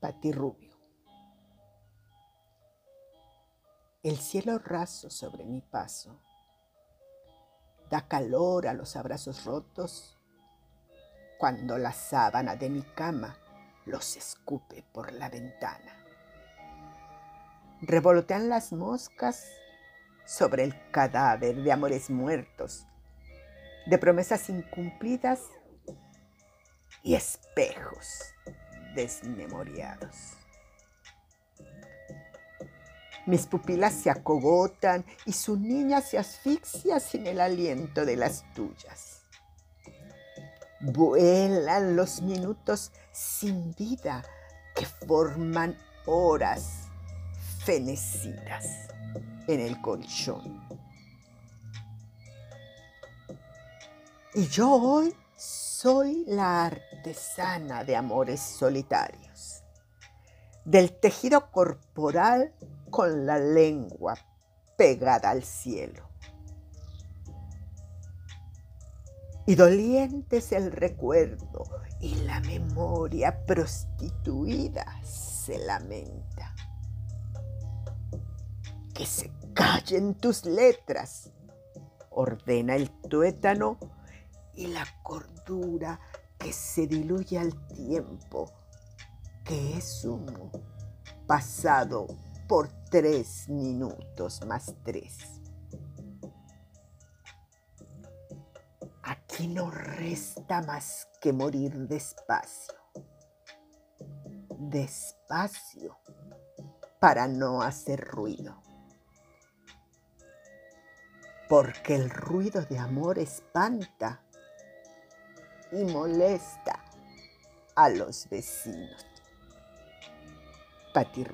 Patirrubio. El cielo raso sobre mi paso da calor a los abrazos rotos cuando la sábana de mi cama los escupe por la ventana. Revolotean las moscas sobre el cadáver de amores muertos, de promesas incumplidas y espejos desmemoriados. Mis pupilas se acogotan y su niña se asfixia sin el aliento de las tuyas. Vuelan los minutos sin vida que forman horas fenecidas en el colchón. Y yo hoy soy la artesana de amores solitarios, del tejido corporal con la lengua pegada al cielo. Y doliente es el recuerdo y la memoria prostituida se lamenta. Que se callen tus letras, ordena el tuétano y la cordura que se diluye al tiempo, que es humo pasado por tres minutos más tres. Aquí no resta más que morir despacio, despacio, para no hacer ruido. Porque el ruido de amor espanta y molesta a los vecinos. Pati